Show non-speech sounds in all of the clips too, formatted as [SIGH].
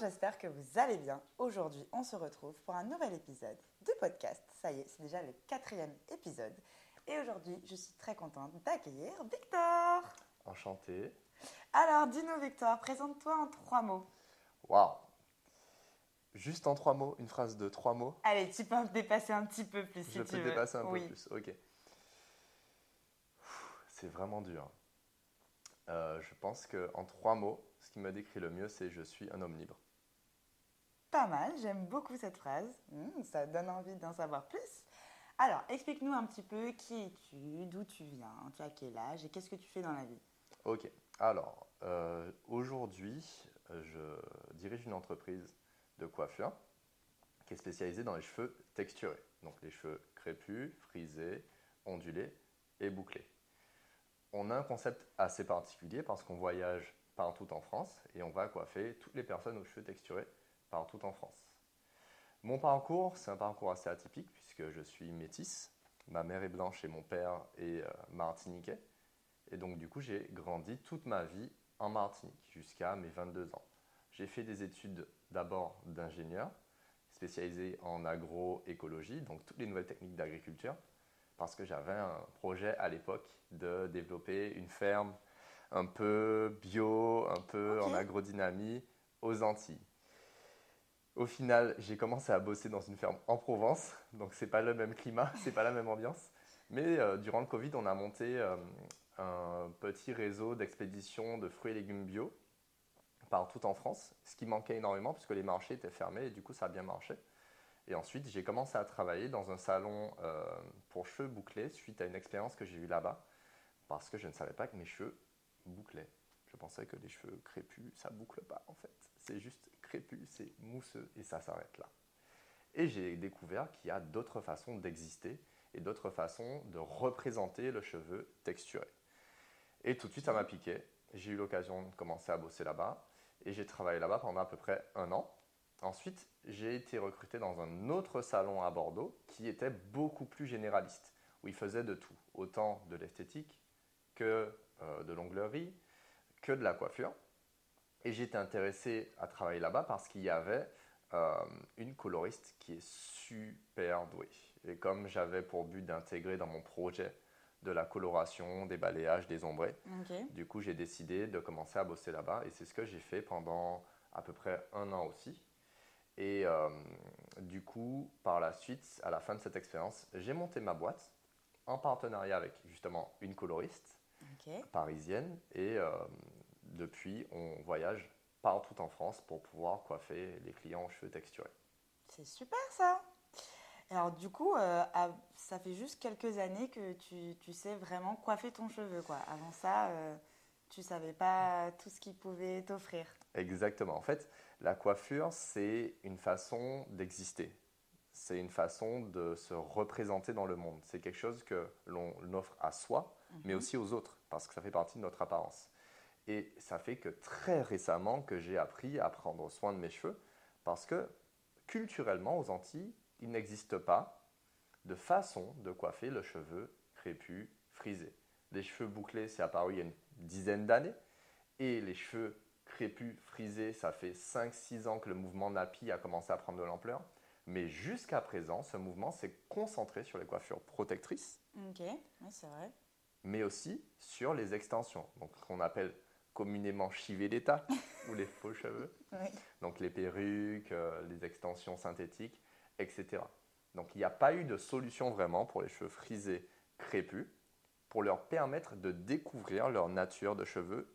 j'espère que vous allez bien. Aujourd'hui, on se retrouve pour un nouvel épisode de podcast. Ça y est, c'est déjà le quatrième épisode. Et aujourd'hui, je suis très contente d'accueillir Victor. Enchanté. Alors, dis-nous, Victor, présente-toi en trois mots. Waouh Juste en trois mots, une phrase de trois mots. Allez, tu peux me dépasser un petit peu plus si Je tu peux veux. dépasser un oui. peu plus. Ok. C'est vraiment dur. Euh, je pense que en trois mots, ce qui me décrit le mieux, c'est je suis un homme libre. Pas mal, j'aime beaucoup cette phrase. Hmm, ça donne envie d'en savoir plus. Alors, explique-nous un petit peu qui es-tu, d'où tu viens, tu as quel âge et qu'est-ce que tu fais dans la vie. Ok. Alors, euh, aujourd'hui, je dirige une entreprise de coiffure qui est spécialisée dans les cheveux texturés. Donc les cheveux crépus, frisés, ondulés et bouclés. On a un concept assez particulier parce qu'on voyage partout en France et on va coiffer toutes les personnes aux cheveux texturés partout en France. Mon parcours, c'est un parcours assez atypique puisque je suis métisse. Ma mère est blanche et mon père est euh, martiniquais. Et donc, du coup, j'ai grandi toute ma vie en Martinique jusqu'à mes 22 ans. J'ai fait des études d'abord d'ingénieur, spécialisé en agroécologie, donc toutes les nouvelles techniques d'agriculture, parce que j'avais un projet à l'époque de développer une ferme un peu bio, un peu en agrodynamie aux Antilles. Au final, j'ai commencé à bosser dans une ferme en Provence, donc c'est pas le même climat, [LAUGHS] c'est pas la même ambiance. Mais euh, durant le Covid, on a monté euh, un petit réseau d'expédition de fruits et légumes bio partout en France, ce qui manquait énormément puisque les marchés étaient fermés et du coup ça a bien marché. Et ensuite, j'ai commencé à travailler dans un salon euh, pour cheveux bouclés suite à une expérience que j'ai eue là-bas parce que je ne savais pas que mes cheveux bouclaient. Je pensais que les cheveux crépus, ça boucle pas en fait. C'est juste crépus, c'est mousseux et ça s'arrête là. Et j'ai découvert qu'il y a d'autres façons d'exister et d'autres façons de représenter le cheveu texturé. Et tout de suite, ça m'a piqué. J'ai eu l'occasion de commencer à bosser là-bas et j'ai travaillé là-bas pendant à peu près un an. Ensuite, j'ai été recruté dans un autre salon à Bordeaux qui était beaucoup plus généraliste, où il faisait de tout, autant de l'esthétique que euh, de l'onglerie, que de la coiffure. Et été intéressé à travailler là-bas parce qu'il y avait euh, une coloriste qui est super douée. Et comme j'avais pour but d'intégrer dans mon projet de la coloration, des balayages, des ombrés, du coup, j'ai décidé de commencer à bosser là-bas et c'est ce que j'ai fait pendant à peu près un an aussi. Et euh, du coup, par la suite, à la fin de cette expérience, j'ai monté ma boîte en partenariat avec justement une coloriste parisienne et euh, depuis, on voyage partout en France pour pouvoir coiffer les clients aux cheveux texturés. C'est super ça. Alors du coup, euh, ça fait juste quelques années que tu, tu sais vraiment coiffer ton cheveu. Quoi. Avant ça, euh, tu savais pas tout ce qu'il pouvait t'offrir. Exactement. En fait, la coiffure, c'est une façon d'exister. C'est une façon de se représenter dans le monde. C'est quelque chose que l'on offre à soi, mais aussi aux autres, parce que ça fait partie de notre apparence. Et ça fait que très récemment que j'ai appris à prendre soin de mes cheveux, parce que culturellement, aux Antilles, il n'existe pas de façon de coiffer le cheveu crépus, frisé. Les cheveux bouclés, c'est apparu il y a une dizaine d'années, et les cheveux crépus, frisés, ça fait 5-6 ans que le mouvement nappy a commencé à prendre de l'ampleur. Mais jusqu'à présent, ce mouvement s'est concentré sur les coiffures protectrices, Ok, oui, c'est vrai. mais aussi sur les extensions, donc qu'on appelle communément chiver d'état ou les faux cheveux, [LAUGHS] Oui. donc les perruques, euh, les extensions synthétiques, etc. Donc il n'y a pas eu de solution vraiment pour les cheveux frisés crépus pour leur permettre de découvrir leur nature de cheveux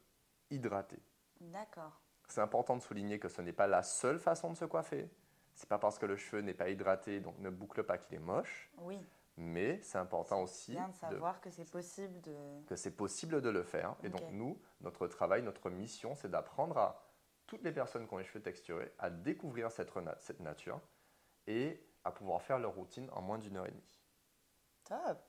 hydratés. D'accord. C'est important de souligner que ce n'est pas la seule façon de se coiffer. C'est pas parce que le cheveu n'est pas hydraté, donc ne boucle pas qu'il est moche, Oui, mais c'est important aussi bien de de- savoir que c'est possible de... que c'est possible de le faire. Et donc nous, notre travail, notre mission, c'est d'apprendre à toutes les personnes qui ont les cheveux texturés à découvrir cette, cette nature et à pouvoir faire leur routine en moins d'une heure et demie. Top.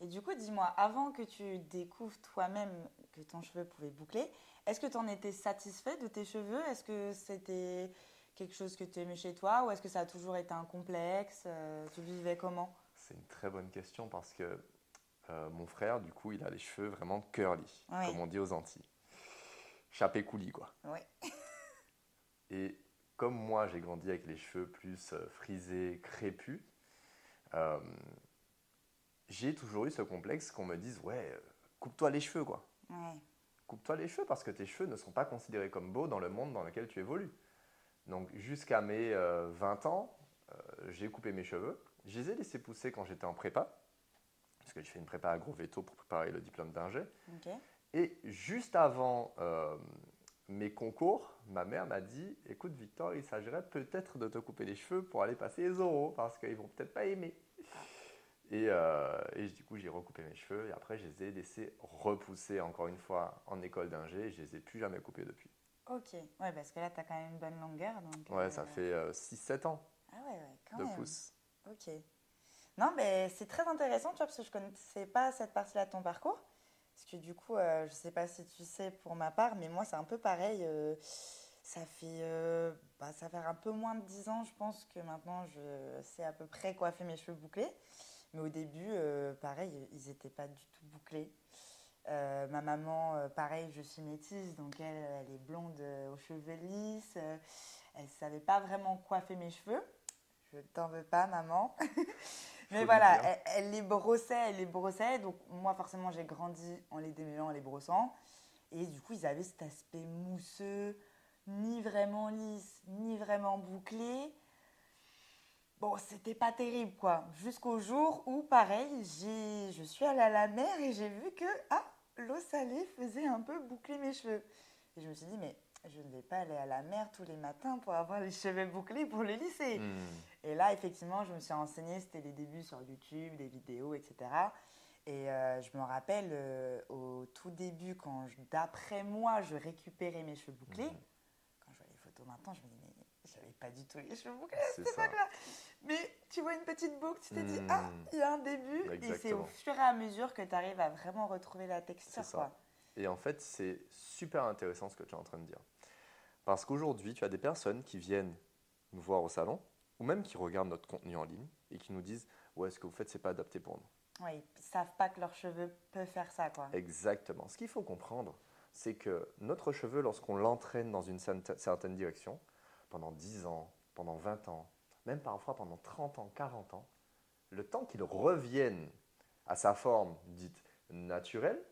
Et du coup, dis-moi, avant que tu découvres toi-même que ton cheveu pouvait boucler, est-ce que tu en étais satisfait de tes cheveux? Est-ce que c'était quelque chose que tu aimais chez toi? Ou est-ce que ça a toujours été un complexe? Euh, Tu vivais comment? C'est une très bonne question parce que euh, mon frère, du coup, il a les cheveux vraiment curly, comme on dit aux Antilles. Chapé coulis, quoi. Oui. [LAUGHS] Et comme moi, j'ai grandi avec les cheveux plus euh, frisés, crépus, euh, j'ai toujours eu ce complexe qu'on me dise Ouais, coupe-toi les cheveux, quoi. Ouais. Coupe-toi les cheveux parce que tes cheveux ne sont pas considérés comme beaux dans le monde dans lequel tu évolues. Donc, jusqu'à mes euh, 20 ans, j'ai coupé mes cheveux. Je les ai laissés pousser quand j'étais en prépa, parce que j'ai fait une prépa à Gros Veto pour préparer le diplôme d'ingé. Et juste avant euh, mes concours, ma mère m'a dit Écoute, Victor, il s'agirait peut-être de te couper les cheveux pour aller passer les oraux parce qu'ils vont peut-être pas aimer. Et, euh, et du coup, j'ai recoupé mes cheveux et après, je les ai laissés repousser encore une fois en école d'ingé et je les ai plus jamais coupés depuis. Ok. Ouais, parce que là, tu as quand même une bonne longueur. Donc, Ouais, euh, ça fait 6-7 ans Ah ouais, ouais, quand de même. pouce. Ok. Non, mais c'est très intéressant, tu vois, parce que je connaissais pas cette partie-là de ton parcours. Parce que du coup, euh, je sais pas si tu sais pour ma part, mais moi, c'est un peu pareil. euh, ça fait, euh, bah, ça fait un peu moins de 10 ans, je pense, que maintenant, je sais à peu près coiffer mes cheveux bouclés. Mais au début, pareil, ils n'étaient pas du tout bouclés. Ma maman, pareil, je suis métisse, donc elle, elle est blonde aux cheveux lisses. elle ne savait pas vraiment coiffer mes cheveux. Je t'en veux pas, maman. [LAUGHS] Mais Faut voilà, elle les brossait, elle les brossait. Donc moi, forcément, j'ai grandi en les démêlant, en les brossant. Et du coup, ils avaient cet aspect mousseux, ni vraiment lisse, ni vraiment bouclé. Bon, c'était pas terrible, quoi. Jusqu'au jour où, pareil, j'ai, je suis allée à la mer et j'ai vu que, ah, l'eau salée faisait un peu boucler mes cheveux. Et je me suis dit, mais je ne vais pas aller à la mer tous les matins pour avoir les [LAUGHS] cheveux bouclés pour les lisser. Hmm. Et là, effectivement, je me suis renseignée, c'était les débuts sur YouTube, des vidéos, etc. Et euh, je me rappelle euh, au tout début, quand d'après moi, je récupérais mes cheveux bouclés. Mhm. Quand je vois les photos maintenant, je me dis, mais j'avais pas du tout les cheveux bouclés à cette époque-là. Mais tu vois une petite boucle, tu t'es dit, Mhm. ah, il y a un début. Et c'est au fur et à mesure que tu arrives à vraiment retrouver la texture. C'est ça. Quoi. Et en fait, c'est super intéressant ce que tu es en train de dire. Parce qu'aujourd'hui, tu as des personnes qui viennent nous voir au salon, ou même qui regardent notre contenu en ligne, et qui nous disent Ouais, ce que vous faites, c'est pas adapté pour nous. Ouais, ils savent pas que leurs cheveux peuvent faire ça. Quoi. Exactement. Ce qu'il faut comprendre, c'est que notre cheveu, lorsqu'on l'entraîne dans une certaine direction, pendant 10 ans, pendant 20 ans, même parfois pendant 30 ans, 40 ans, le temps qu'il revienne à sa forme dite naturelle,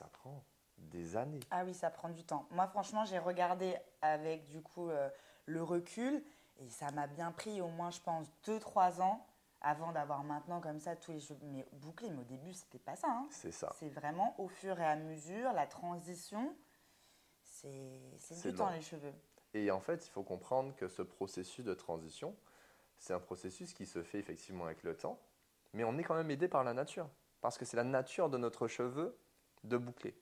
ça prend des années. Ah oui, ça prend du temps. Moi, franchement, j'ai regardé avec du coup euh, le recul et ça m'a bien pris au moins, je pense, 2-3 ans avant d'avoir maintenant comme ça tous les cheveux mais bouclés. Mais au début, c'était pas ça. hein. C'est ça. C'est vraiment au fur et à mesure, la transition, c'est du temps les cheveux. Et en fait, il faut comprendre que ce processus de transition, c'est un processus qui se fait effectivement avec le temps, mais on est quand même aidé par la nature, parce que c'est la nature de notre cheveu de boucler.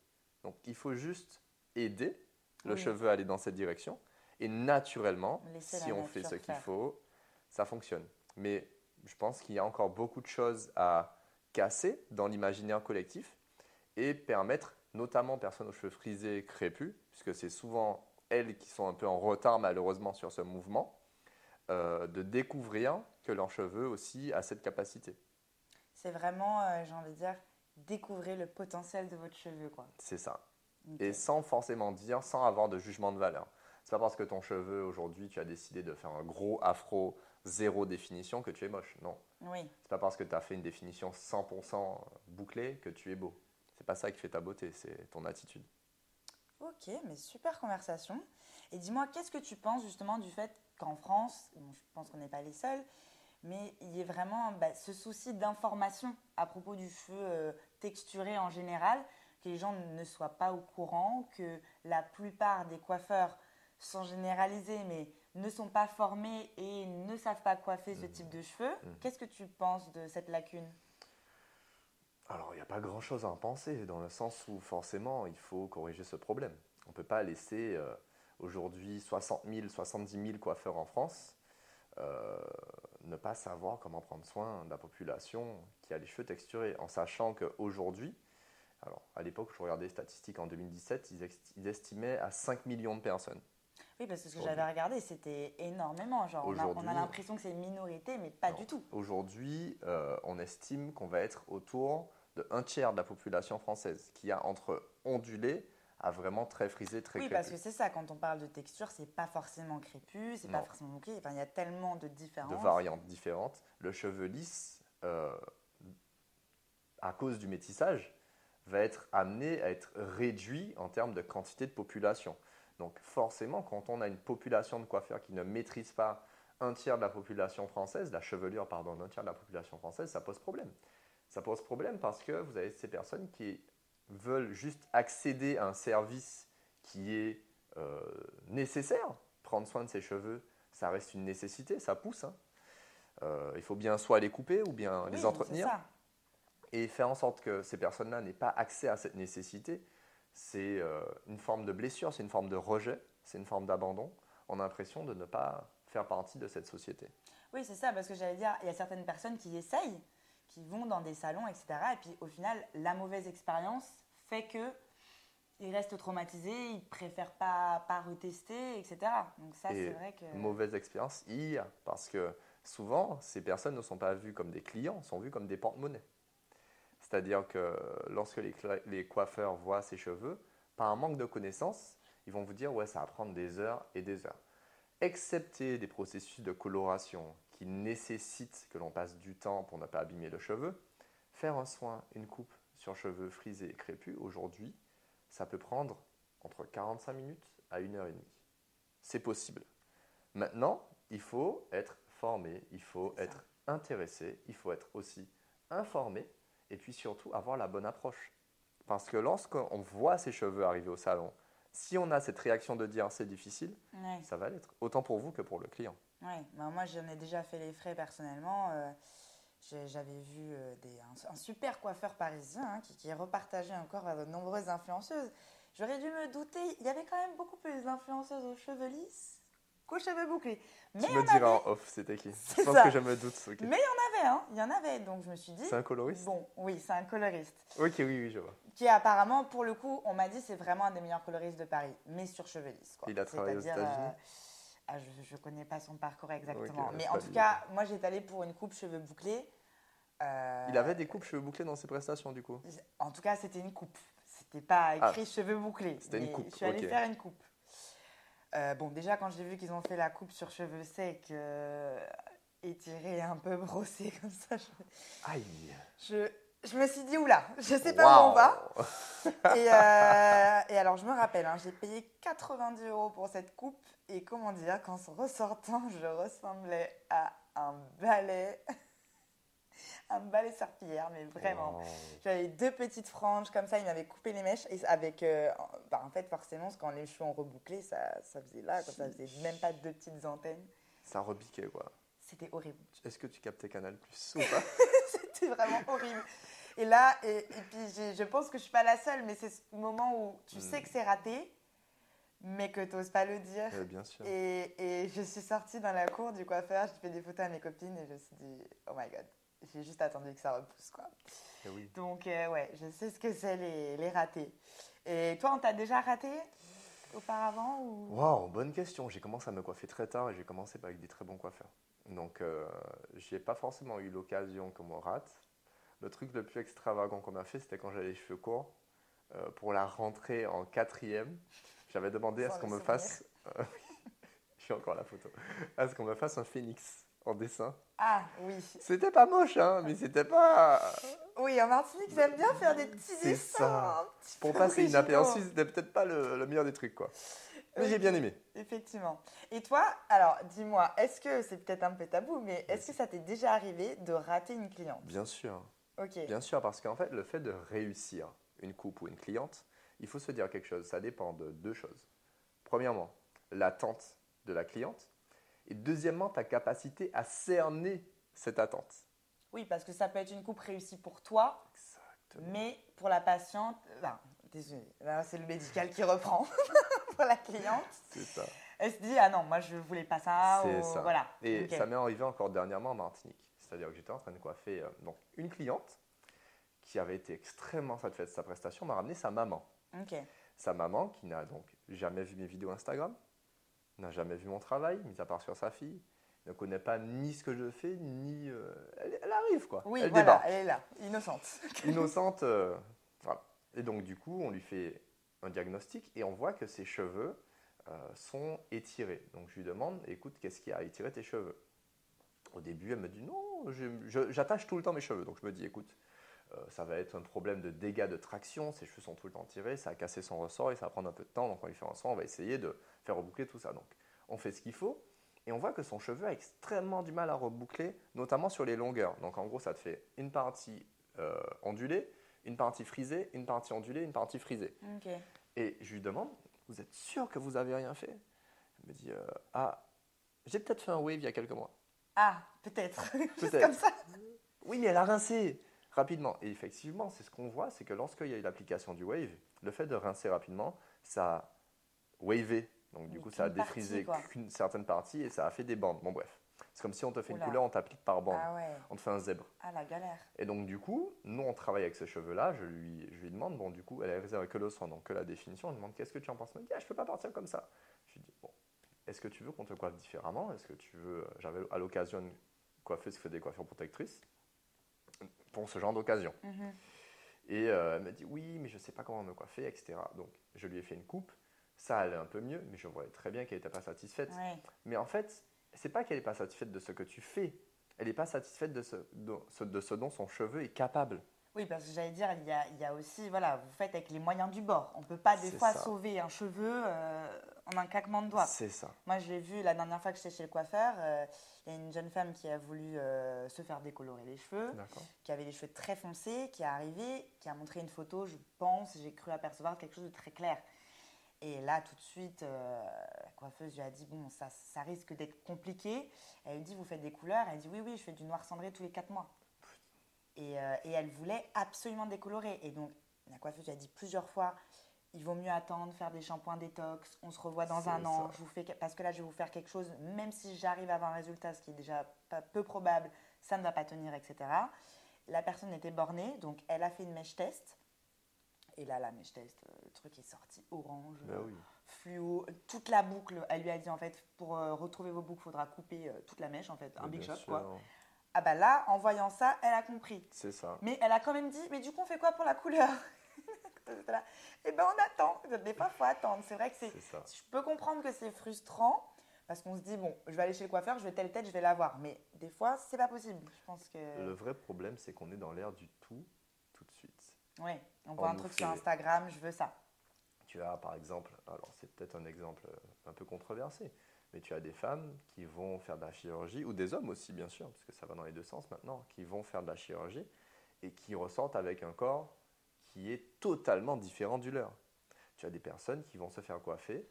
Donc il faut juste aider le Oui. cheveu à aller dans cette direction, et naturellement, si on fait ce qu'il faut, ça fonctionne. Mais je pense qu'il y a encore beaucoup de choses à casser dans l'imaginaire collectif et permettre, notamment aux personnes aux cheveux frisés, crépus, puisque c'est souvent elles qui sont un peu en retard malheureusement sur ce mouvement, euh, de découvrir que leur cheveu aussi a cette capacité. C'est vraiment, euh, j'ai envie de dire, découvrir le potentiel de votre cheveu. Quoi. C'est ça. Et sans forcément dire, sans avoir de jugement de valeur. C'est pas parce que ton cheveu aujourd'hui tu as décidé de faire un gros afro zéro définition que tu es moche. Non. Oui, C'est pas parce que tu as fait une définition 100% bouclée que tu es beau. C'est pas ça qui fait ta beauté, c'est ton attitude. ok, mais super conversation. Et dis-moi, qu'est-ce que tu penses justement du fait qu'en France, bon, je pense qu'on n'est pas les seuls, mais il y ait vraiment bah, ce souci d'information à propos du cheveu euh, texturé en général, que les gens ne soient pas au courant, que la plupart des coiffeurs, sans généraliser, mais ne sont pas formés et ne savent pas coiffer ce Mhm. type de cheveux. Mhm. Qu'est-ce que tu penses de cette lacune? Alors, il n'y a pas grand-chose à en penser, dans le sens où forcément, il faut corriger ce problème. On ne peut pas laisser euh, aujourd'hui 60 000, 70 000 coiffeurs en France euh, ne pas savoir comment prendre soin de la population qui a les cheveux texturés, en sachant qu'aujourd'hui, alors à l'époque, je regardais les statistiques en 2017, ils, estimaient à 5 millions de personnes. Oui, parce que ce que j'avais regardé, c'était énormément. Genre, on a, on a Aujourd'hui- l'impression que c'est une minorité, mais pas Non. du tout. Aujourd'hui, euh, on estime qu'on va être autour de un tiers de la population française qui a entre ondulé à vraiment très frisé, très Oui, crépus. parce que c'est ça, quand on parle de texture, c'est pas forcément crépus, c'est pas forcément bouclé. Enfin, il y a tellement de différences. de variantes différentes. Le cheveu lisse, euh, à cause du métissage, va être amené à être réduit en termes de quantité de population. Donc forcément, quand on a une population de coiffeurs qui ne maîtrise pas un tiers de la population française, la chevelure, pardon, d'un tiers de la population française, ça pose problème. Ça pose problème parce que vous avez ces personnes qui veulent juste accéder à un service qui est euh, nécessaire. Prendre soin de ses cheveux, ça reste une nécessité, ça pousse. hein. Euh, il faut bien soit les couper ou bien Oui, les entretenir. ça. Et faire en sorte que ces personnes-là n'aient pas accès à cette nécessité, c'est euh, une forme de blessure, c'est une forme de rejet, c'est une forme d'abandon. On a l'impression de ne pas faire partie de cette société. Oui, c'est ça, parce que j'allais dire, il y a certaines personnes qui essayent, qui vont dans des salons, etc. Et puis au final, la mauvaise expérience fait que ils restent traumatisés, ils préfèrent pas, pas retester, etc. Donc ça, c'est vrai que... Mauvaise expérience, il y a. Parce que souvent, ces personnes ne sont pas vues comme des clients, sont vues comme des porte-monnaies. C'est-à-dire que lorsque les coiffeurs voient ces cheveux, par un manque de connaissances, ils vont vous dire ouais, ça va prendre des heures et des heures. Excepté des processus de coloration qui nécessitent que l'on passe du temps pour ne pas abîmer le cheveu, faire un soin, une coupe sur cheveux frisés et crépus, aujourd'hui, ça peut prendre entre 45 minutes à 1 heure et demie. C'est possible. Maintenant, il faut être formé, il faut être intéressé, il faut être aussi informé et puis surtout avoir la bonne approche. Parce que lorsqu'on voit ses cheveux arriver au salon, si on a cette réaction de dire c'est difficile, Ouais. ça va l'être, autant pour vous que pour le client. Ouais, bah, moi j'en ai déjà fait les frais personnellement. euh, J'avais vu euh, des, un, un super coiffeur parisien hein, qui, qui repartageait encore à de nombreuses influenceuses. J'aurais dû me douter, il y avait quand même beaucoup plus d'influenceuses aux cheveux lisses qu'aux cheveux bouclés. Mais tu me diras avait, en off, c'était qui? Je pense ça. que je me doute. mais il y en avait, hein, il y en avait. Donc je me suis dit, C'est un coloriste? bon, oui, c'est un coloriste. Ok, oui, oui, je vois. Qui apparemment, pour le coup, on m'a dit c'est vraiment un des meilleurs coloristes de Paris, mais sur cheveux lisses. quoi. Il a travaillé aux États-Unis? Ah, je ne connais pas son parcours exactement. Mais en tout cas, moi j'étais allée pour une coupe cheveux bouclés. Euh, Il avait des coupes cheveux bouclés dans ses prestations, du coup En tout cas, c'était une coupe. C'était pas écrit cheveux bouclés. Ah. C'était une coupe, Je suis allée faire une coupe. Euh, bon, déjà, quand j'ai vu qu'ils ont fait la coupe sur cheveux secs, euh, étirés, un peu brossés comme ça, je, Aïe je, je me suis dit, oula, je sais pas où on va. Et, euh, et alors, je me rappelle, hein, j'ai payé 90 euros pour cette coupe. Et comment dire, qu'en ressortant, je ressemblais à un balai. [LAUGHS] un balai serpillière, mais vraiment. Wow. J'avais deux petites franges comme ça, il m'avait coupé les mèches. Et avec, euh, bah, en fait, forcément, quand les cheveux ont rebouclé, ça, ça faisait là, quoi, ça faisait même pas deux petites antennes. Ça repiquait, quoi. C'était horrible. Est-ce que tu captais Canal Plus ou pas? [LAUGHS] [LAUGHS] C'était vraiment horrible. Et là, et, et puis je pense que je suis pas la seule, mais c'est ce moment où tu Hmm. sais que c'est raté, mais que tu n'oses pas le dire. Bien sûr. Et, et je suis sortie dans la cour du coiffeur, j'ai fait des photos à mes copines et je me suis dit, oh my god, j'ai juste attendu que ça repousse. quoi. Eh oui. Donc, euh, ouais, je sais ce que c'est les, les ratés. Et toi, on t'a déjà raté auparavant ou... Waouh, bonne question. J'ai commencé à me coiffer très tard et j'ai commencé avec des très bons coiffeurs. Donc, euh, j'ai pas forcément eu l'occasion qu'on me rate. Le truc le plus extravagant qu'on m'a fait, c'était quand j'avais les cheveux courts. Euh, pour la rentrée en quatrième, j'avais demandé à ce qu'on le me fasse. [LAUGHS] euh, J'ai encore la photo. À ce qu'on me fasse un phénix en dessin. Ah, oui. C'était pas moche, hein, mais c'était pas. Oui, en Martinique, j'aime bien faire des petits dessins. ça. un petit Pour passer originaux. inaperçu, c'était peut-être pas le, le meilleur des trucs, quoi. Mais j'ai Ok. bien aimé. Effectivement. Et toi, alors, dis-moi, est-ce que c'est peut-être un peu tabou, mais est-ce que ça t'est déjà arrivé de rater une cliente? Bien sûr. Ok. Bien sûr, parce qu'en fait, le fait de réussir une coupe ou une cliente, il faut se dire quelque chose. Ça dépend de deux choses. Premièrement, l'attente de la cliente. Et deuxièmement, ta capacité à cerner cette attente. Oui, parce que ça peut être une coupe réussie pour toi, Exactement. mais pour la patiente, enfin, désolé, c'est le médical qui reprend [LAUGHS] pour la cliente. [LAUGHS] C'est ça. Elle se dit ah non, moi je voulais pas ça. C'est ou- ça. Voilà. Et ça m'est arrivé encore dernièrement en Martinique. C'est-à-dire que j'étais en train de coiffer euh, donc, une cliente qui avait été extrêmement satisfaite de sa prestation, m'a ramené sa maman. Sa maman, qui n'a donc jamais vu mes vidéos Instagram, n'a jamais vu mon travail, mis à part sur sa fille, ne connaît pas ni ce que je fais, ni. euh, elle, elle arrive, quoi. Oui, elle voilà, débarque. elle est là, innocente. Innocente. [LAUGHS] euh, voilà. Et donc, du coup, on lui fait un diagnostic et on voit que ses cheveux euh, sont étirés. Donc je lui demande, écoute, qu'est-ce qui a étiré tes cheveux? Au début, elle me dit, non, j'attache tout le temps mes cheveux. Donc je me dis, écoute, euh, ça va être un problème de dégâts de traction, ses cheveux sont tout le temps tirés, ça a cassé son ressort et ça va prendre un peu de temps, donc on lui faire un soin, on va essayer de faire reboucler tout ça. Donc on fait ce qu'il faut, et on voit que son cheveu a extrêmement du mal à reboucler, notamment sur les longueurs. Donc en gros, ça te fait une partie euh, ondulée, une partie frisée, une partie ondulée, une partie frisée. Et je lui demande, vous êtes sûr que vous avez rien fait? Elle me dit, euh, ah, j'ai peut-être fait un wave il y a quelques mois. Ah, peut-être. [LAUGHS] peut comme ça. Oui, mais elle a rincé rapidement. Et effectivement, c'est ce qu'on voit, c'est que lorsqu'il y a eu l'application du wave, le fait de rincer rapidement, ça a wavé. Donc du coup, ça a défrisé qu'une certaine partie et ça a fait des bandes. Bon bref. C'est comme si on te fait une couleur, on t'applique par bande. Ah on te fait un zèbre. Ah, la galère. Et donc, du coup, nous, on travaille avec ce cheveu-là. Je lui, je lui demande, bon, du coup, elle est réservée que le soin, donc que la définition. Je lui demande, qu'est-ce que tu en penses? Elle me dit, ah, je peux pas partir comme ça. Je lui dis, bon, est-ce que tu veux qu'on te coiffe différemment? Est-ce que tu veux. J'avais à l'occasion une coiffeuse qui fait des coiffures protectrices pour ce genre d'occasion. Mhm. Et euh, elle m'a dit, oui, mais je sais pas comment me coiffer, etc. Donc, je lui ai fait une coupe. Ça allait un peu mieux, mais je voyais très bien qu'elle n'était pas satisfaite. Mais en fait, c'est pas qu'elle n'est pas satisfaite de ce que tu fais, elle n'est pas satisfaite de ce, de, ce dont son cheveu est capable. Oui, parce que j'allais dire, il y, a, il y, a, aussi, voilà, vous faites avec les moyens du bord. On ne peut pas des fois sauver un cheveu euh, en un claquement de doigts. C'est ça. Moi, je l'ai vu la dernière fois que j'étais chez le coiffeur. Euh, il y a une jeune femme qui a voulu euh, se faire décolorer les cheveux, qui avait les cheveux très foncés, qui est arrivée, qui a montré une photo, je pense, j'ai cru apercevoir quelque chose de très clair. Et là, tout de suite, euh, la coiffeuse lui a dit Bon, ça, ça risque d'être compliqué. Elle lui dit Vous faites des couleurs Elle dit Oui, oui, je fais du noir cendré tous les 4 mois. Et, euh, et, elle voulait absolument décolorer. Et donc, la coiffeuse lui a dit plusieurs fois Il vaut mieux attendre, faire des shampoings détox. On se revoit dans un an. Je vous fais, parce que là, je vais vous faire quelque chose. Même si j'arrive à avoir un résultat, ce qui est déjà pas, peu probable, ça ne va pas tenir, etc. La personne était bornée. Donc, elle a fait une mèche test. Et là, la mèche test, euh, le truc est sorti orange, bah fluo, toute la boucle. Elle lui a dit en fait, pour euh, retrouver vos boucles, il faudra couper euh, toute la mèche en fait, un big shot quoi. Ah bah là, en voyant ça, elle a compris. C'est ça. Mais elle a quand même dit, mais du coup, on fait quoi pour la couleur Et [LAUGHS] eh ben on attend. Des fois, faut attendre. C'est vrai que c'est. Je peux comprendre que c'est frustrant parce qu'on se dit bon, je vais aller chez le coiffeur, je vais telle tête, je vais l'avoir. Mais des fois, c'est pas possible. Je pense que. Le vrai problème, c'est qu'on est dans l'air du tout tout de suite. Oui. On voit un truc sur Instagram, je veux ça. Tu as par exemple, alors c'est peut-être un exemple un peu controversé, mais tu as des femmes qui vont faire de la chirurgie, ou des hommes aussi bien sûr, parce que ça va dans les deux sens maintenant, qui vont faire de la chirurgie et qui ressortent avec un corps qui est totalement différent du leur. Tu as des personnes qui vont se faire coiffer,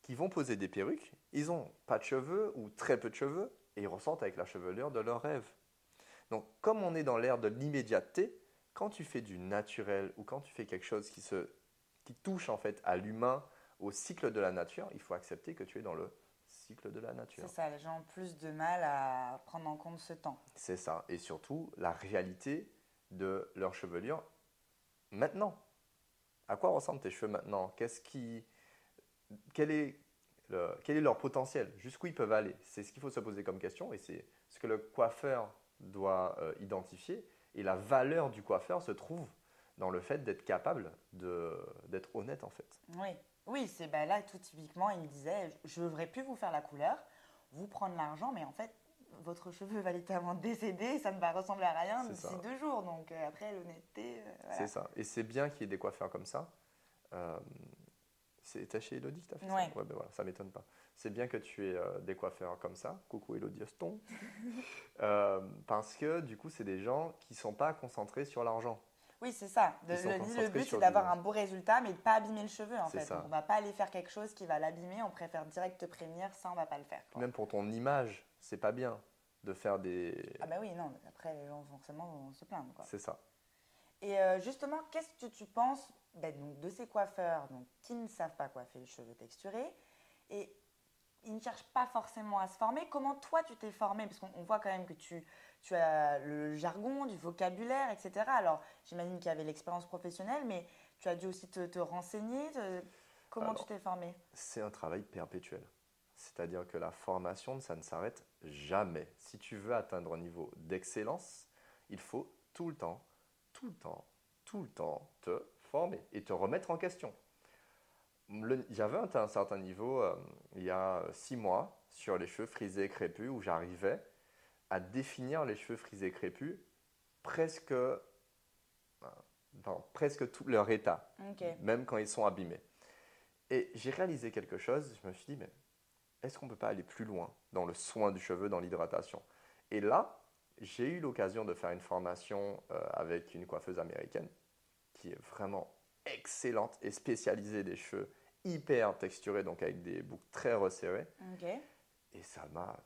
qui vont poser des perruques, ils ont pas de cheveux ou très peu de cheveux, et ils ressortent avec la chevelure de leur rêve. Donc comme on est dans l'ère de l'immédiateté, quand tu fais du naturel ou quand tu fais quelque chose qui, se, qui touche en fait à l'humain, au cycle de la nature, il faut accepter que tu es dans le cycle de la nature. C'est ça, les gens ont plus de mal à prendre en compte ce temps. C'est ça, et surtout la réalité de leur chevelure maintenant. À quoi ressemblent tes cheveux maintenant? Qu'est-ce qui, quel est, quel est leur potentiel? Jusqu'où ils peuvent aller? C'est ce qu'il faut se poser comme question, et c'est ce que le coiffeur doit euh, identifier. Et la valeur du coiffeur se trouve dans le fait d'être capable d'être honnête en fait. Oui, oui c'est ben là tout typiquement, il me disait, je ne devrais plus vous faire la couleur, vous prendre l'argent, mais en fait, votre cheveu va littéralement décéder, ça ne va ressembler à rien d'ici deux jours. Donc euh, après, l'honnêteté. Euh, c'est ça. Et c'est bien qu'il y ait des coiffeurs comme ça. Euh, c'est chez Elodie que tu as fait ça Ouais, ben voilà, ça m'étonne pas. C'est bien que tu aies euh, des coiffeurs comme ça. Coucou Elodie Aston. [LAUGHS] Euh, parce que du coup, c'est des gens qui ne sont pas concentrés sur l'argent. Oui, c'est ça. le, but, c'est d'avoir un beau résultat, mais de ne pas abîmer le cheveu. En fait. on ne va pas aller faire quelque chose qui va l'abîmer. On préfère direct te prévenir. Ça, on ne va pas le faire. Même pour ton image, c'est pas bien de faire des. Ah, bah oui, non. Après, les gens, forcément, vont se plaindre. C'est ça. Et euh, justement, qu'est-ce que tu penses ben, donc, de ces coiffeurs donc, qui ne savent pas coiffer le cheveu texturé et ils ne cherchent pas forcément à se former. Comment toi tu t'es formé Parce qu'on voit quand même que tu, tu as le jargon, du vocabulaire, etc. Alors j'imagine qu'il y avait l'expérience professionnelle, mais tu as dû aussi te, renseigner. Comment tu t'es formé C'est un travail perpétuel. C'est-à-dire que la formation, ça ne s'arrête jamais. Si tu veux atteindre un niveau d'excellence, il faut tout le temps, tout le temps, tout le temps te former et te remettre en question. J'avais atteint un certain niveau euh, il y a six mois sur les cheveux frisés et crépus où j'arrivais à définir les cheveux frisés et crépus presque, euh, dans presque tout leur état, même quand ils sont abîmés. Et j'ai réalisé quelque chose, je me suis dit, mais est-ce qu'on ne peut pas aller plus loin dans le soin du cheveu, dans l'hydratation? Et là, j'ai eu l'occasion de faire une formation euh, avec une coiffeuse américaine qui est vraiment excellente et spécialisée des cheveux hyper texturés, donc avec des boucles très resserrées. Et ça m'a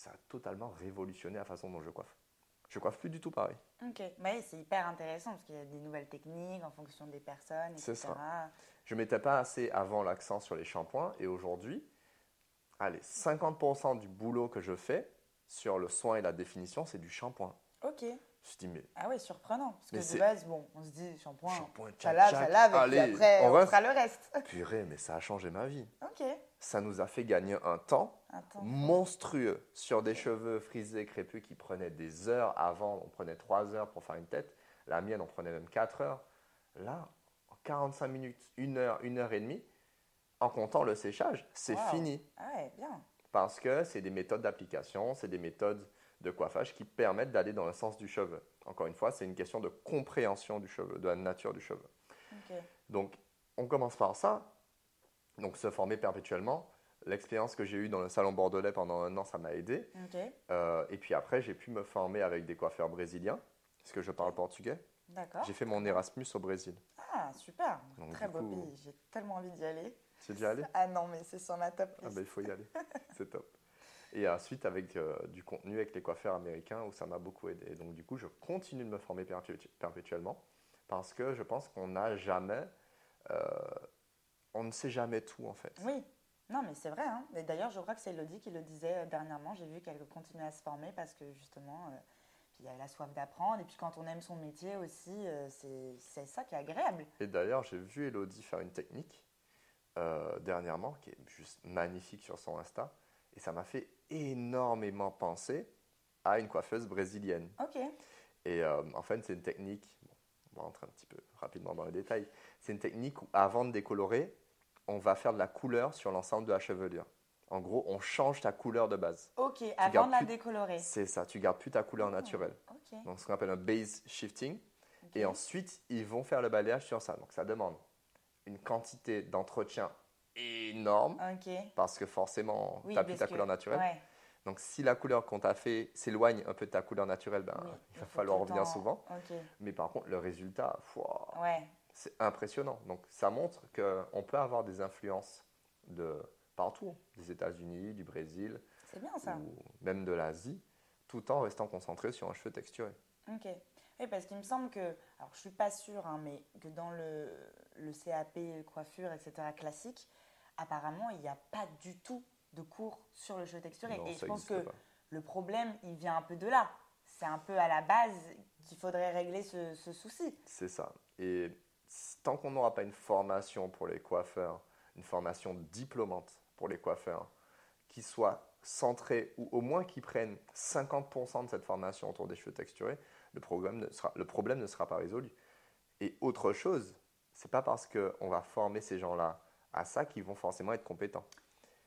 ça a totalement révolutionné la façon dont je coiffe. Je coiffe plus du tout pareil. Ok. Oui, c'est hyper intéressant parce qu'il y a des nouvelles techniques en fonction des personnes, etc. C'est ça. Je mettais pas assez avant l'accent sur les shampoings et aujourd'hui, allez, 50% du boulot que je fais sur le soin et la définition, c'est du shampoing. Ok. Je me suis dit, mais Ah ouais, surprenant. Parce que Mais de c'est- base, bon, on se dit shampoing, shampoing, ça lave, ça lave, et allez, puis après, on on, fera le reste. [LAUGHS] Purée, mais ça a changé ma vie. ok. Ça nous a fait gagner un temps monstrueux sur des cheveux frisés, crépus qui prenaient des heures avant. On prenait 3 heures pour faire une tête. La mienne, on prenait même 4 heures. Là, en 45 minutes, 1 heure, 1 heure et demie, en comptant le séchage, c'est Wow. fini. Ah ouais, bien. Parce que c'est des méthodes d'application, c'est des méthodes de coiffage qui permettent d'aller dans le sens du cheveu. Encore une fois, c'est une question de compréhension du cheveu, de la nature du cheveu. Donc, on commence par ça. Donc, se former perpétuellement. L'expérience que j'ai eue dans le salon bordelais pendant un an, ça m'a aidé. Euh, et puis après, j'ai pu me former avec des coiffeurs brésiliens, parce que je parle portugais? D'accord. J'ai fait mon Erasmus au Brésil. Ah, super. Donc, Très beau coup- pays. J'ai tellement envie d'y aller. C'est déjà allé Ah non, mais c'est sur ma top Ah ben, il faut y aller. C'est top. [LAUGHS] Et ensuite, avec euh, du contenu avec les coiffeurs américains, où ça m'a beaucoup aidé. Et donc, du coup, je continue de me former perpétu- perpétuellement, parce que je pense qu'on n'a jamais... euh, on ne sait jamais tout, en fait. Oui. Non, mais c'est vrai. Hein. Et d'ailleurs, je crois que c'est Elodie qui le disait euh, dernièrement. J'ai vu qu'elle continuait à se former parce que justement, euh, il y a la soif d'apprendre. Et puis quand on aime son métier aussi, c'est ça qui est agréable. Et d'ailleurs, j'ai vu Elodie faire une technique dernièrement qui est juste magnifique sur son Insta. Et ça m'a fait énormément penser à une coiffeuse brésilienne. Ok. Et euh, en fait, c'est une technique, bon, on va rentrer un petit peu rapidement dans les détails, c'est une technique où avant de décolorer, on va faire de la couleur sur l'ensemble de la chevelure. En gros, on change ta couleur de base. Ok. Avant de la plus- décolorer. C'est ça, tu gardes plus ta couleur Oh, naturelle. Ok. Donc ce qu'on appelle un base shifting. Ok. Et ensuite, ils vont faire le balayage sur ça. Donc ça demande une quantité d'entretien énorme parce que forcément, Oui, tu n'as plus ta que- couleur naturelle. Ouais. Donc si la couleur qu'on t'a fait s'éloigne un peu de ta couleur naturelle, ben, Oui, il va falloir revenir souvent. Mais par contre, le résultat, Ouais. c'est impressionnant. Donc ça montre qu'on peut avoir des influences de partout, des États-Unis, du Brésil bien ça. ou même de l'Asie, tout en restant concentré sur un cheveu texturé. Ok. Oui, parce qu'il me semble que, alors je suis pas sûre, hein, mais que dans le, le CAP coiffure, etc. classique, apparemment, il n'y a pas du tout de cours sur le cheveu texturé. Non, Et je pense que pas. le problème, il vient un peu de là. C'est un peu à la base qu'il faudrait régler ce, ce souci. C'est ça. Et tant qu'on n'aura pas une formation pour les coiffeurs, une formation diplômante pour les coiffeurs, qui soit centrée ou au moins qui prenne 50% de cette formation autour des cheveux texturés, le problème ne sera, le problème ne sera pas résolu. Et autre chose, c'est pas parce qu'on va former ces gens-là à ça qu'ils vont forcément être compétents.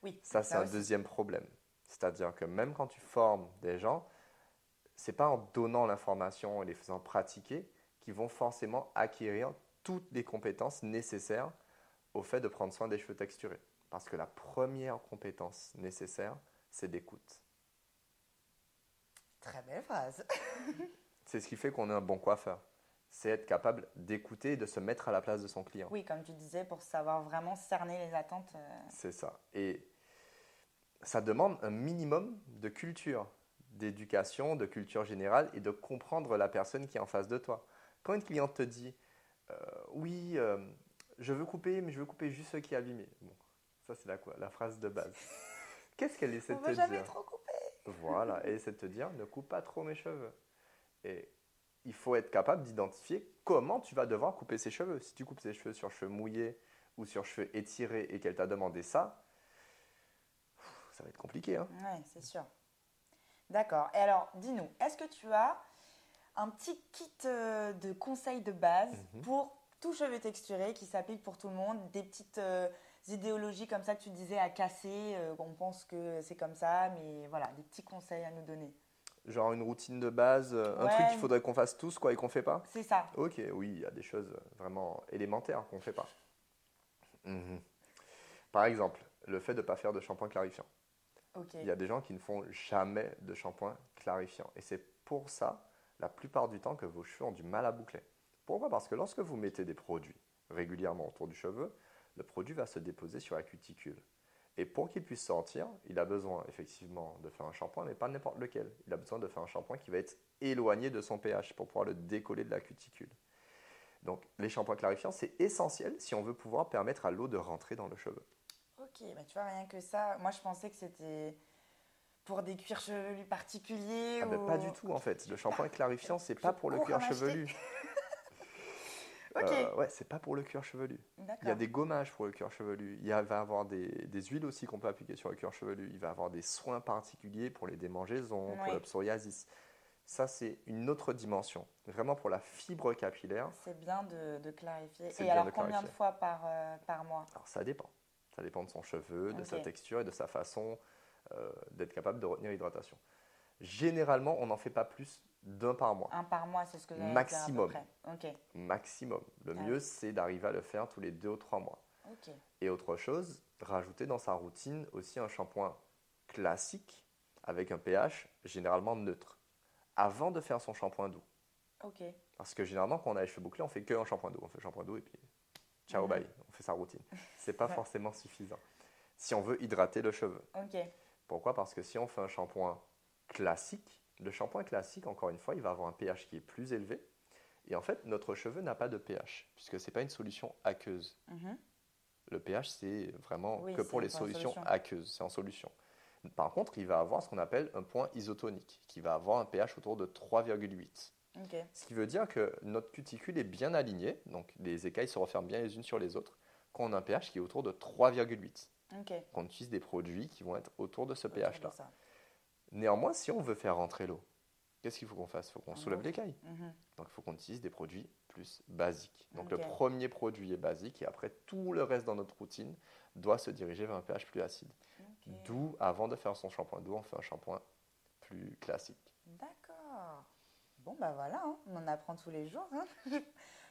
Oui, Ça, c'est un aussi. deuxième problème. C'est-à-dire que même quand tu formes des gens, c'est pas en donnant l'information et les faisant pratiquer qu'ils vont forcément acquérir toutes les compétences nécessaires au fait de prendre soin des cheveux texturés. Parce que la première compétence nécessaire, c'est d'écoute. Très belle phrase. C'est ce qui fait qu'on est un bon coiffeur. C'est être capable d'écouter et de se mettre à la place de son client. Oui, comme tu disais, pour savoir vraiment cerner les attentes. euh, C'est ça. Et ça demande un minimum de culture, d'éducation, de culture générale et de comprendre la personne qui est en face de toi. Quand une cliente te dit euh, Oui, euh, je veux couper, mais je veux couper juste ce qui est abîmé. Bon, ça, c'est la, quoi, la phrase de base. [LAUGHS] Qu'est-ce qu'elle essaie On de te jamais dire? trop couper. Voilà, elle essaie de te dire Ne coupe pas trop mes cheveux. Et il faut être capable d'identifier comment tu vas devoir couper ses cheveux. Si tu coupes ses cheveux sur cheveux mouillés ou sur cheveux étirés et qu'elle t'a demandé ça, ça va être compliqué. Hein Oui, c'est sûr. D'accord. Et alors, dis-nous, est-ce que tu as un petit kit euh, de conseils de base Mhm. pour tout cheveu texturé qui s'applique pour tout le monde? Des petites euh, idéologies comme ça que tu disais à casser, euh, on pense que c'est comme ça, mais voilà, des petits conseils à nous donner. Genre une routine de base, euh, un Ouais. truc qu'il faudrait qu'on fasse tous quoi et qu'on fait pas C'est ça. Ok, oui, il y a des choses vraiment élémentaires qu'on ne fait pas. Mhm. Par exemple, le fait de ne pas faire de shampoing clarifiant. Ok. Il y a des gens qui ne font jamais de shampoing clarifiant. Et c'est pour ça, la plupart du temps, que vos cheveux ont du mal à boucler. Pourquoi? Parce que lorsque vous mettez des produits régulièrement autour du cheveu, le produit va se déposer sur la cuticule. Et pour qu'il puisse sortir, il a besoin effectivement de faire un shampoing, mais pas n'importe lequel. Il a besoin de faire un shampoing qui va être éloigné de son pH pour pouvoir le décoller de la cuticule. Donc les shampoings clarifiants, c'est essentiel si on veut pouvoir permettre à l'eau de rentrer dans le cheveu. Ok, bah tu vois, rien que ça, moi je pensais que c'était pour des cuirs chevelus particuliers. Ah ou... pas du tout en fait. Le shampoing clarifiant, c'est pas pour le cuir chevelu. [LAUGHS] Euh, ouais, c'est pas pour le cuir chevelu. Il y a des gommages pour le cuir chevelu. Il y a- va avoir des, des huiles aussi qu'on peut appliquer sur le cuir chevelu. Il va avoir des soins particuliers pour les démangeaisons, pour le psoriasis. Ça, c'est une autre dimension. Vraiment pour la fibre capillaire. C'est bien de, de clarifier. Et alors, de combien de fois par, euh, par mois? Alors ça dépend. Ça dépend de son cheveu, de sa texture et de sa façon euh, d'être capable de retenir l'hydratation. Généralement, on n'en fait pas plus d'un par mois. Un par mois, c'est ce que j'allais Maximum. dire à peu près. Maximum. Le Ah mieux, c'est d'arriver à le faire tous les deux ou trois mois. Et autre chose, rajouter dans sa routine aussi un shampoing classique avec un pH généralement neutre avant de faire son shampoing doux. Parce que généralement, quand on a les cheveux bouclés, on fait que un shampoing doux. On fait shampoing doux et puis ciao, Mhm. bye. On fait sa routine. C'est pas Ouais. forcément suffisant. Si on veut hydrater le cheveu. Pourquoi? Parce que si on fait un shampoing classique, le shampoing classique, encore une fois, il va avoir un pH qui est plus élevé. Et en fait, notre cheveu n'a pas de pH, puisque ce n'est pas une solution aqueuse. Mhm. Le pH, c'est vraiment Oui, que pour les solutions solution. aqueuses, c'est en solution. Par contre, il va avoir ce qu'on appelle un point isotonique, qui va avoir un pH autour de 3,8. Ok, Ce qui veut dire que notre cuticule est bien alignée, donc les écailles se referment bien les unes sur les autres, quand on a un pH qui est autour de 3,8. ok. Qu'on utilise des produits qui vont être autour de ce pH-là. Néanmoins, si on veut faire rentrer l'eau, qu'est-ce qu'il faut qu'on fasse? Il faut qu'on On soulève l'écaille. Mhm. Donc il faut qu'on utilise des produits plus basiques. Donc le premier produit est basique et après tout le reste dans notre routine doit se diriger vers un pH plus acide. D'où, avant de faire son shampoing doux, on fait un shampoing plus classique. D'accord. Bon, bah voilà, hein, on en apprend tous les jours. hein. [LAUGHS]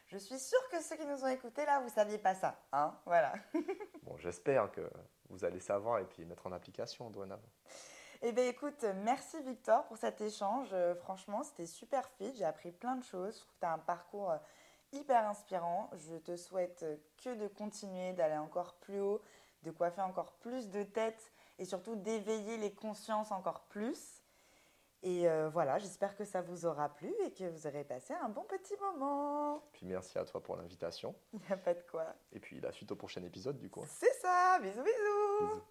Je suis sûre que ceux qui nous ont écoutés là, vous saviez pas ça. Hein voilà. [LAUGHS] Bon, j'espère que vous allez savoir et puis mettre en application dorénavant. Eh bien, écoute, merci Victor pour cet échange. Euh, franchement, c'était super fit. J'ai appris plein de choses. Je trouve que tu as un parcours euh, hyper inspirant. Je te souhaite euh, que de continuer, d'aller encore plus haut, de coiffer encore plus de têtes et surtout d'éveiller les consciences encore plus. Et euh, voilà, j'espère que ça vous aura plu et que vous aurez passé un bon petit moment. Puis merci à toi pour l'invitation. [LAUGHS] Il n'y a pas de quoi. Et puis la suite au prochain épisode du coup. C'est ça, bisous bisous Bisous.